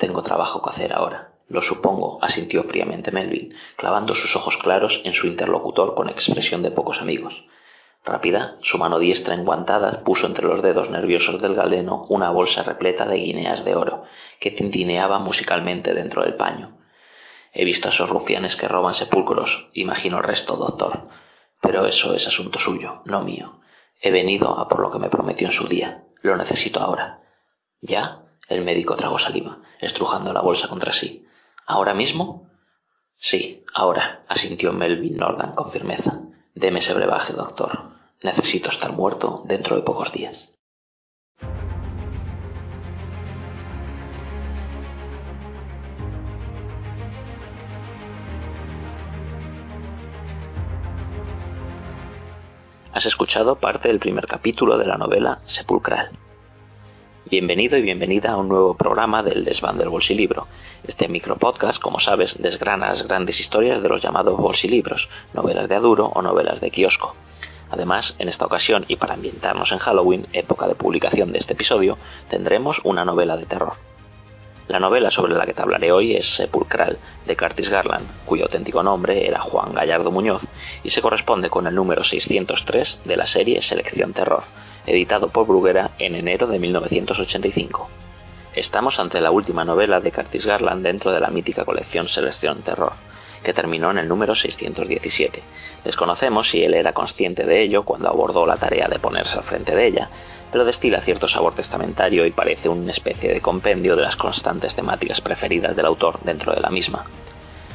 Tengo trabajo que hacer ahora. Lo supongo, asintió fríamente Melvin, clavando sus ojos claros en su interlocutor con expresión de pocos amigos. Rápida, su mano diestra enguantada puso entre los dedos nerviosos del galeno una bolsa repleta de guineas de oro, que tintineaba musicalmente dentro del paño. He visto a esos rufianes que roban sepulcros, imagino el resto, doctor. Pero eso es asunto suyo, no mío. He venido a por lo que me prometió en su día. Lo necesito ahora. ¿Ya? El médico tragó saliva, estrujando la bolsa contra sí. ¿Ahora mismo? Sí, ahora, asintió Melvin Nordan con firmeza. Deme ese brebaje, doctor. Necesito estar muerto dentro de pocos días. Has escuchado parte del primer capítulo de la novela Sepulcral. Bienvenido y bienvenida a un nuevo programa del Desván del Bolsilibro. Este micropodcast, como sabes, desgrana las grandes historias de los llamados bolsilibros, novelas de aduro o novelas de kiosco. Además, en esta ocasión y para ambientarnos en Halloween, época de publicación de este episodio, tendremos una novela de terror. La novela sobre la que te hablaré hoy es Sepulcral, de Curtis Garland, cuyo auténtico nombre era Juan Gallardo Muñoz, y se corresponde con el número 603 de la serie Selección Terror, editado por Bruguera en enero de 1985. Estamos ante la última novela de Curtis Garland dentro de la mítica colección Selección Terror, que terminó en el número 617. Desconocemos si él era consciente de ello cuando abordó la tarea de ponerse al frente de ella, pero destila cierto sabor testamentario y parece una especie de compendio de las constantes temáticas preferidas del autor dentro de la misma.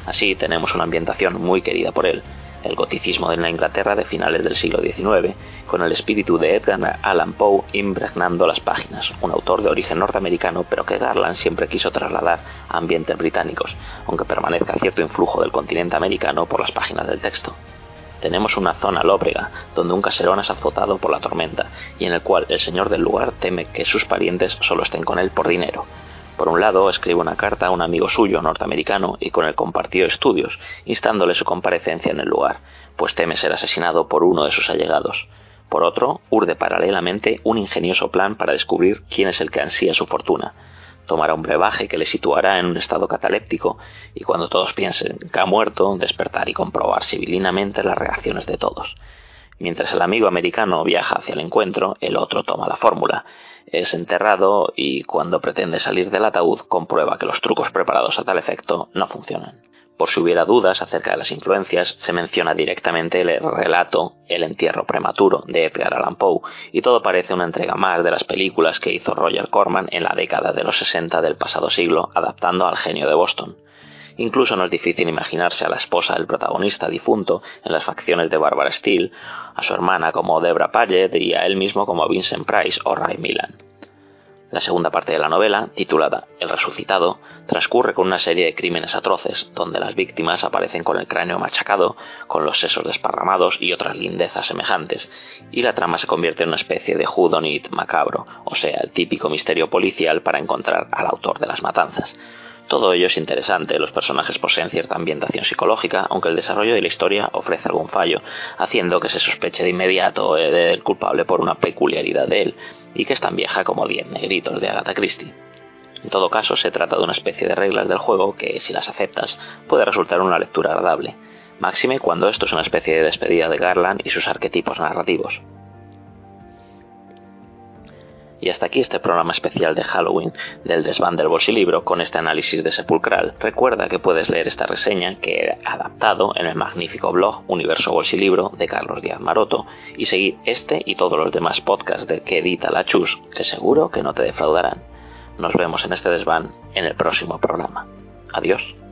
Así tenemos una ambientación muy querida por él, el goticismo de la Inglaterra de finales del siglo XIX, con el espíritu de Edgar Allan Poe impregnando las páginas, un autor de origen norteamericano pero que Garland siempre quiso trasladar a ambientes británicos, aunque permanezca cierto influjo del continente americano por las páginas del texto. Tenemos una zona lóbrega, donde un caserón es azotado por la tormenta, y en el cual el señor del lugar teme que sus parientes solo estén con él por dinero. Por un lado, escribe una carta a un amigo suyo norteamericano y con el compartió estudios, instándole su comparecencia en el lugar, pues teme ser asesinado por uno de sus allegados. Por otro, urde paralelamente un ingenioso plan para descubrir quién es el que ansía su fortuna, tomará un brebaje que le situará en un estado cataléptico y cuando todos piensen que ha muerto, despertar y comprobar civilinamente las reacciones de todos. Mientras el amigo americano viaja hacia el encuentro, el otro toma la fórmula, es enterrado y cuando pretende salir del ataúd comprueba que los trucos preparados a tal efecto no funcionan. Por si hubiera dudas acerca de las influencias, se menciona directamente el relato El entierro prematuro de Edgar Allan Poe, y todo parece una entrega más de las películas que hizo Roger Corman en la década de los 60 del pasado siglo, adaptando al genio de Boston. Incluso no es difícil imaginarse a la esposa del protagonista difunto en las facciones de Barbara Steele, a su hermana como Debra Paget y a él mismo como Vincent Price o Ray Milland. La segunda parte de la novela, titulada El resucitado, transcurre con una serie de crímenes atroces, donde las víctimas aparecen con el cráneo machacado, con los sesos desparramados y otras lindezas semejantes, y la trama se convierte en una especie de whodunit macabro, o sea, el típico misterio policial para encontrar al autor de las matanzas. Todo ello es interesante, los personajes poseen cierta ambientación psicológica, aunque el desarrollo de la historia ofrece algún fallo, haciendo que se sospeche de inmediato eh, del culpable por una peculiaridad de él, y que es tan vieja como Diez Negritos de Agatha Christie. En todo caso, se trata de una especie de reglas del juego que, si las aceptas, puede resultar una lectura agradable, máxime cuando esto es una especie de despedida de Garland y sus arquetipos narrativos. Y hasta aquí este programa especial de Halloween del desván del bolsilibro con este análisis de Sepulcral. Recuerda que puedes leer esta reseña que he adaptado en el magnífico blog Universo Bolsilibro de Carlos Díaz Maroto y seguir este y todos los demás podcasts de que edita la Chus, que seguro que no te defraudarán. Nos vemos en este desván en el próximo programa. Adiós.